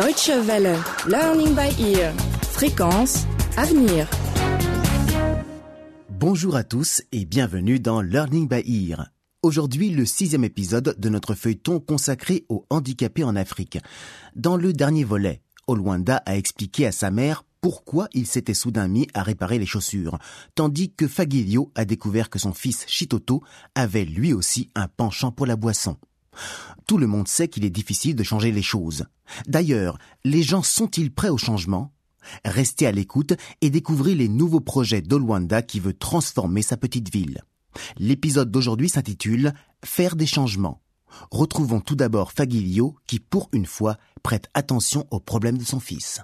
Deutsche Welle. Learning by ear. Fréquence. Avenir. Bonjour à tous et bienvenue dans Learning by Ear. Aujourd'hui, le sixième épisode de notre feuilleton consacré aux handicapés en Afrique. Dans le dernier volet, Olwanda a expliqué à sa mère pourquoi il s'était soudain mis à réparer les chaussures, tandis que Fagilio a découvert que son fils Chitoto avait lui aussi un penchant pour la boisson. Tout le monde sait qu'il est difficile de changer les choses. D'ailleurs, les gens sont-ils prêts au changement? Restez à l'écoute et découvrez les nouveaux projets d'Olwanda qui veut transformer sa petite ville. L'épisode d'aujourd'hui s'intitule Faire des changements. Retrouvons tout d'abord Fagilio qui, pour une fois, prête attention aux problèmes de son fils.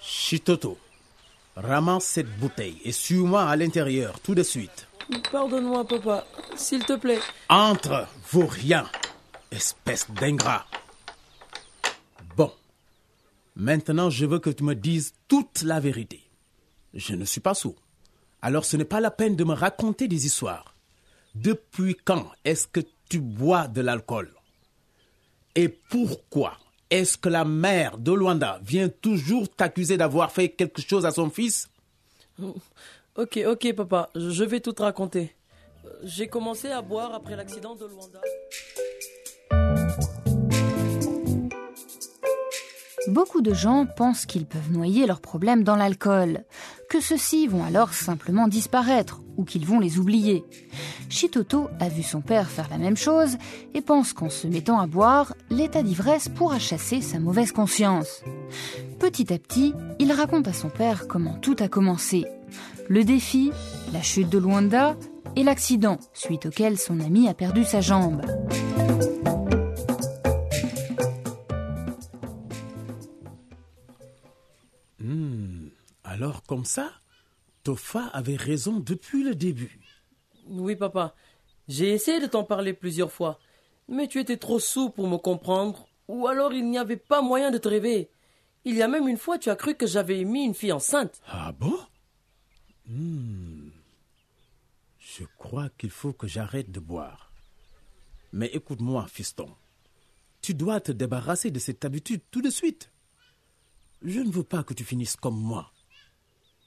Chitoto, ramasse cette bouteille et suis-moi à l'intérieur tout de suite. Pardonne-moi, papa, s'il te plaît. Entre, vaut rien, espèce d'ingrat. Bon, maintenant je veux que tu me dises toute la vérité. Je ne suis pas sourd. Alors ce n'est pas la peine de me raconter des histoires. Depuis quand est-ce que tu bois de l'alcool? Et pourquoi est-ce que la mère de Luanda vient toujours t'accuser d'avoir fait quelque chose à son fils? Ok, ok, papa, je vais tout te raconter. J'ai commencé à boire après l'accident de Luanda. Beaucoup de gens pensent qu'ils peuvent noyer leurs problèmes dans l'alcool, que ceux-ci vont alors simplement disparaître ou qu'ils vont les oublier. Shitoto a vu son père faire la même chose et pense qu'en se mettant à boire, l'état d'ivresse pourra chasser sa mauvaise conscience. Petit à petit, il raconte à son père comment tout a commencé. Le défi, la chute de Luanda et l'accident suite auquel son ami a perdu sa jambe. Alors comme ça, Tofa avait raison depuis le début. Oui, papa. J'ai essayé de t'en parler plusieurs fois, mais tu étais trop sourd pour me comprendre, ou alors il n'y avait pas moyen de te rêver. Il y a même une fois, tu as cru que j'avais émis une fille enceinte. Ah bon? Hmm. Je crois qu'il faut que j'arrête de boire. Mais écoute-moi, fiston. Tu dois te débarrasser de cette habitude tout de suite. Je ne veux pas que tu finisses comme moi.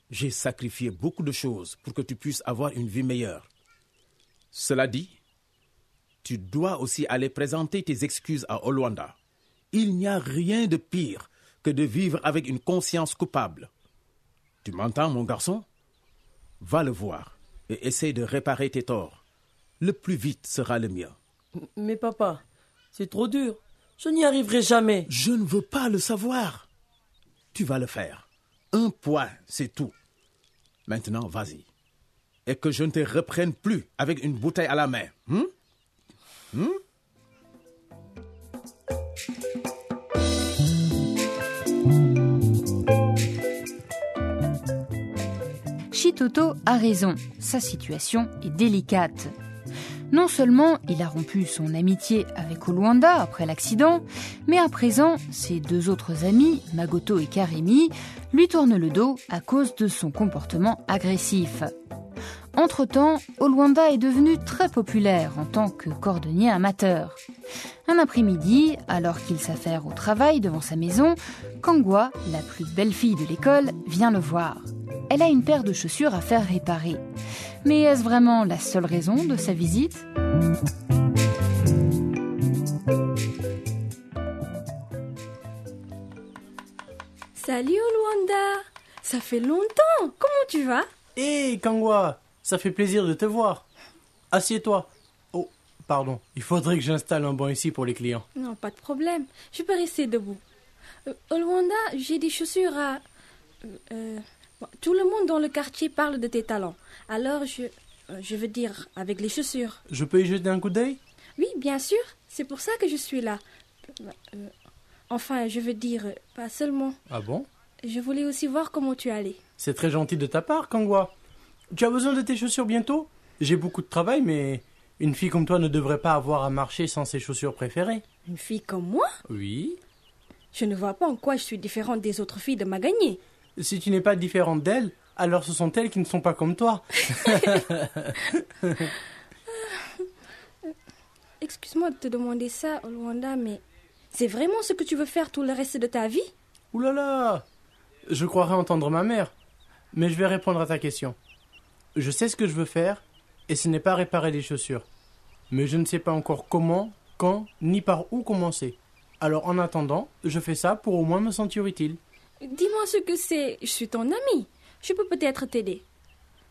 J'ai sacrifié beaucoup de choses pour que tu puisses avoir une vie meilleure. Cela dit, tu dois aussi aller présenter tes excuses à Olwanda. Il n'y a rien de pire que de vivre avec une conscience coupable. Tu m'entends, mon garçon? Va le voir et essaye de réparer tes torts. Le plus vite sera le mieux. Mais papa, c'est trop dur. Je n'y arriverai jamais. Je ne veux pas le savoir. Tu vas le faire. Un point, c'est tout. Maintenant, vas-y. Et que je ne te reprenne plus avec une bouteille à la main. Hum? Hum? Chitoto a raison, sa situation est délicate. Non seulement il a rompu son amitié avec Olwanda après l'accident, mais à présent, ses deux autres amis, Magoto et Karemi, lui tournent le dos à cause de son comportement agressif. Entre-temps, Olwanda est devenu très populaire en tant que cordonnier amateur. Un après-midi, alors qu'il s'affaire au travail devant sa maison, Kangwa, la plus belle fille de l'école, vient le voir. Elle a une paire de chaussures à faire réparer. Mais est-ce vraiment la seule raison de sa visite? Salut Olwanda Ça fait longtemps Comment tu vas? Hé Kangwa Ça fait plaisir de te voir. Assieds-toi. Oh, pardon. Il faudrait que j'installe un banc ici pour les clients. Non, pas de problème. Je peux rester debout. Euh, Olwanda, j'ai des chaussures à... Euh, euh, tout le monde dans le quartier parle de tes talents. Alors je... euh, Je veux dire, avec les chaussures. Je peux y jeter un coup d'œil? Oui, bien sûr. C'est pour ça que je suis là. Euh, enfin, je veux dire, pas seulement. Ah bon? Je voulais aussi voir comment tu allais. C'est très gentil de ta part, Kangwa. Tu as besoin de tes chaussures bientôt? J'ai beaucoup de travail, mais une fille comme toi ne devrait pas avoir à marcher sans ses chaussures préférées. Une fille comme moi? Oui. Je ne vois pas en quoi je suis différente des autres filles de Magagné. Si tu n'es pas différente d'elles, alors ce sont elles qui ne sont pas comme toi. Excuse-moi de te demander ça, Olwanda, mais C'est vraiment ce que tu veux faire tout le reste de ta vie? Ouh là là Je croirais entendre ma mère. Mais je vais répondre à ta question. Je sais ce que je veux faire, et ce n'est pas réparer les chaussures. Mais je ne sais pas encore comment, quand, ni par où commencer. Alors en attendant, je fais ça pour au moins me sentir utile. Dis-moi ce que c'est. Je suis ton ami. Je peux peut-être t'aider.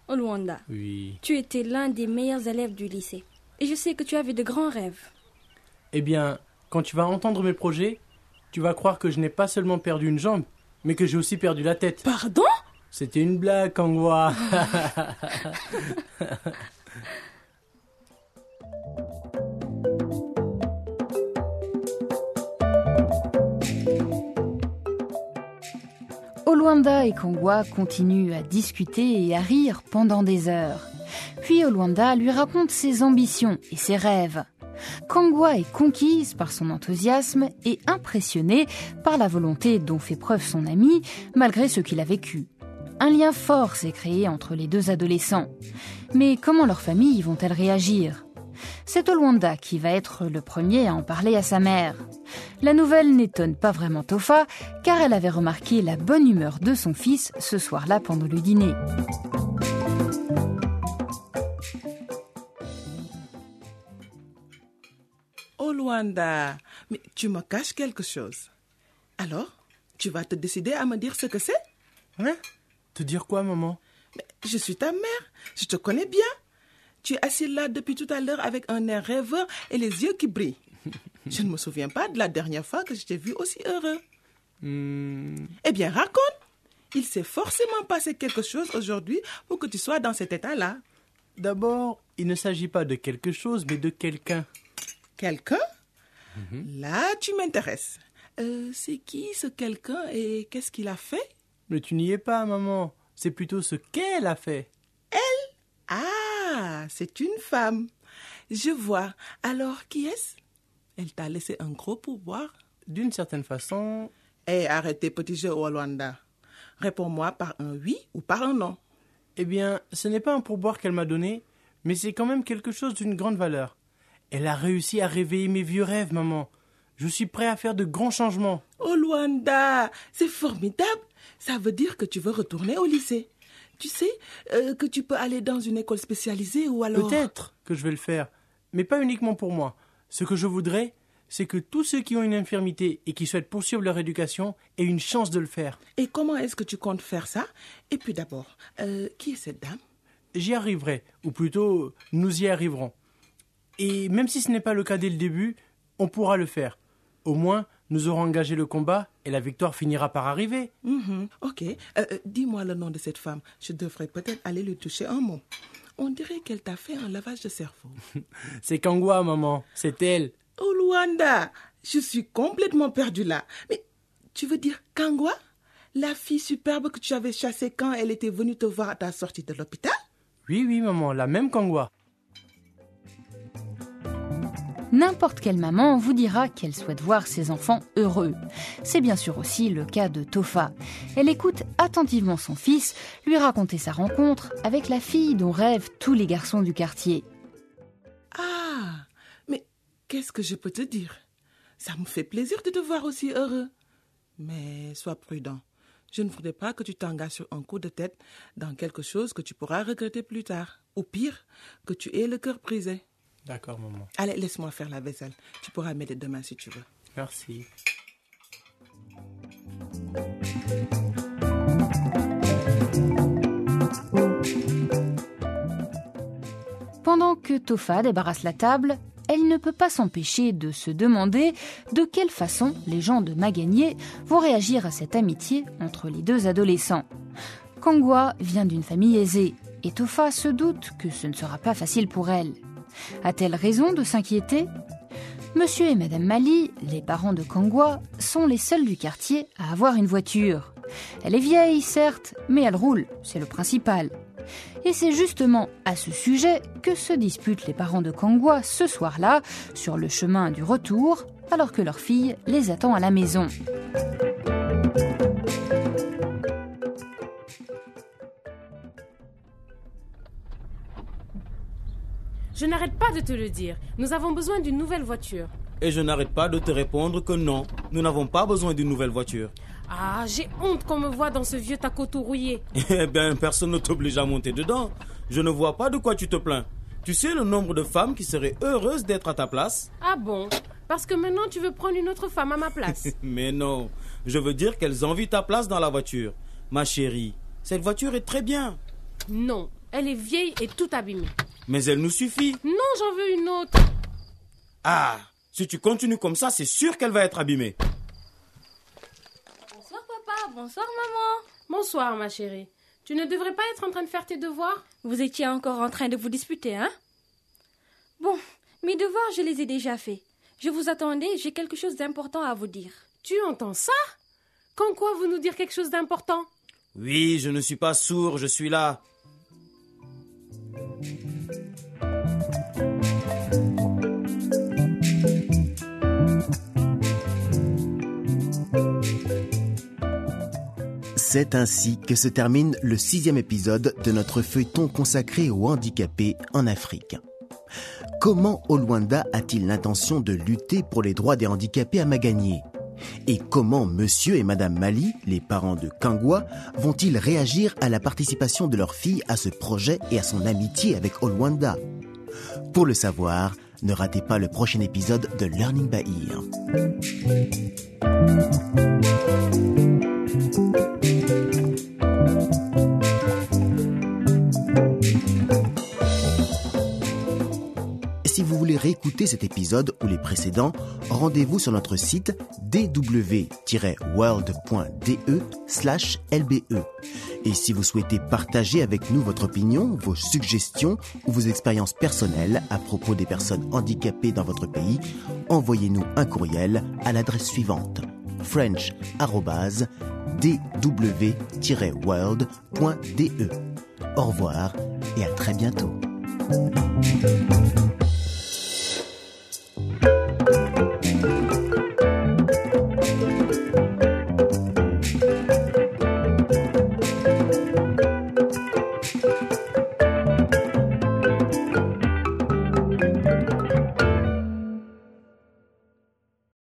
Oluanda, Oui. tu étais l'un des meilleurs élèves du lycée. Et je sais que tu avais de grands rêves. Eh bien, quand tu vas entendre mes projets, tu vas croire que je n'ai pas seulement perdu une jambe, mais que j'ai aussi perdu la tête. Pardon? C'était une blague, Kangwa. Oluanda et Kangwa continuent à discuter et à rire pendant des heures. Puis Oluanda lui raconte ses ambitions et ses rêves. Kangwa est conquise par son enthousiasme et impressionnée par la volonté dont fait preuve son ami malgré ce qu'il a vécu. Un lien fort s'est créé entre les deux adolescents. Mais comment leurs familles vont-elles réagir? C'est Oluanda qui va être le premier à en parler à sa mère. La nouvelle n'étonne pas vraiment Tofa, car elle avait remarqué la bonne humeur de son fils ce soir-là pendant le dîner. Luanda, mais tu me caches quelque chose. Alors, tu vas te décider à me dire ce que c'est? Hein Te dire quoi, maman? Mais je suis ta mère, je te connais bien. Tu es assis là depuis tout à l'heure avec un air rêveur et les yeux qui brillent. Je ne me souviens pas de la dernière fois que je t'ai vu aussi heureux. Hmm, Eh bien, raconte. Il s'est forcément passé quelque chose aujourd'hui pour que tu sois dans cet état-là. D'abord, il ne s'agit pas de quelque chose, mais de quelqu'un. Quelqu'un? Là, tu m'intéresses. Euh, c'est qui ce quelqu'un et qu'est-ce qu'il a fait? Mais tu n'y es pas, maman. C'est plutôt ce qu'elle a fait. Ah, c'est une femme. Je vois. Alors, qui est-ce? Elle t'a laissé un gros pourboire D'une certaine façon, Eh, arrête tes petits jeux au Rwanda. Réponds-moi par un oui ou par un non. eh bien, ce n'est pas un pourboire qu'elle m'a donné, mais c'est quand même quelque chose d'une grande valeur. Elle a réussi à réveiller mes vieux rêves, maman. Je suis prêt à faire de grands changements. Oh, Luanda, c'est formidable. Ça veut dire que tu veux retourner au lycée. Tu sais euh, que tu peux aller dans une école spécialisée ou alors... Peut-être que je vais le faire, mais pas uniquement pour moi. Ce que je voudrais, c'est que tous ceux qui ont une infirmité et qui souhaitent poursuivre leur éducation aient une chance de le faire. Et comment est-ce que tu comptes faire ça? Et puis d'abord, euh, qui est cette dame? J'y arriverai, ou plutôt, nous y arriverons. Et même si ce n'est pas le cas dès le début, on pourra le faire. Au moins, nous aurons engagé le combat et la victoire finira par arriver. Mhm, Ok. Euh, euh, Dis-moi le nom de cette femme. Je devrais peut-être aller lui toucher un mot. On dirait qu'elle t'a fait un lavage de cerveau. C'est Kangwa, maman, c'est elle. Oh, Luanda, je suis complètement perdue là. Mais tu veux dire Kangwa? La fille superbe que tu avais chassée quand elle était venue te voir à ta sortie de l'hôpital? Oui, oui, maman, la même Kangwa. N'importe quelle maman vous dira qu'elle souhaite voir ses enfants heureux. C'est bien sûr aussi le cas de Tofa. Elle écoute attentivement son fils lui raconter sa rencontre avec la fille dont rêvent tous les garçons du quartier. Ah, mais qu'est-ce que je peux te dire? Ça me fait plaisir de te voir aussi heureux. Mais sois prudent. Je ne voudrais pas que tu t'engages sur un coup de tête dans quelque chose que tu pourras regretter plus tard. Ou pire, que tu aies le cœur brisé. D'accord, maman. Allez, laisse-moi faire la vaisselle. Tu pourras m'aider demain si tu veux. Merci. Pendant que Tofa débarrasse la table, elle ne peut pas s'empêcher de se demander de quelle façon les gens de Magagné vont réagir à cette amitié entre les deux adolescents. Kangwa vient d'une famille aisée et Tofa se doute que ce ne sera pas facile pour elle. A-t-elle raison de s'inquiéter? Monsieur et Madame Mali, les parents de Kangwa, sont les seuls du quartier à avoir une voiture. Elle est vieille, certes, mais elle roule, c'est le principal. Et c'est justement à ce sujet que se disputent les parents de Kangwa ce soir-là, sur le chemin du retour, alors que leur fille les attend à la maison. Je n'arrête pas de te le dire. Nous avons besoin d'une nouvelle voiture. Et je n'arrête pas de te répondre que non, nous n'avons pas besoin d'une nouvelle voiture. Ah, j'ai honte qu'on me voit dans ce vieux taco tout rouillé. Eh bien, personne ne t'oblige à monter dedans. Je ne vois pas de quoi tu te plains. Tu sais le nombre de femmes qui seraient heureuses d'être à ta place? Ah bon? Parce que maintenant tu veux prendre une autre femme à ma place. Mais non, je veux dire qu'elles envient ta place dans la voiture. Ma chérie, cette voiture est très bien. non, elle est vieille et tout abîmée. Mais elle nous suffit. Non, j'en veux une autre. Ah, si tu continues comme ça, c'est sûr qu'elle va être abîmée. Bonsoir papa, bonsoir maman. Bonsoir ma chérie. Tu ne devrais pas être en train de faire tes devoirs? Vous étiez encore en train de vous disputer, hein? Bon, mes devoirs, je les ai déjà faits. Je vous attendais, j'ai quelque chose d'important à vous dire. Tu entends ça? Quand quoi vous nous dire quelque chose d'important? Oui, je ne suis pas sourd, je suis là. C'est ainsi que se termine le sixième épisode de notre feuilleton consacré aux handicapés en Afrique. Comment Olwanda a-t-il l'intention de lutter pour les droits des handicapés à Magagné Et comment Monsieur et Madame Mali, les parents de Kangwa, vont-ils réagir à la participation de leur fille à ce projet et à son amitié avec Olwanda? Pour le savoir, ne ratez pas le prochain épisode de Learning by Ear. Si vous voulez réécouter cet épisode ou les précédents, rendez-vous sur notre site dw-world.de lbe. Et si vous souhaitez partager avec nous votre opinion, vos suggestions ou vos expériences personnelles à propos des personnes handicapées dans votre pays, envoyez-nous un courriel à l'adresse suivante french-dw-world.de. Au revoir et à très bientôt.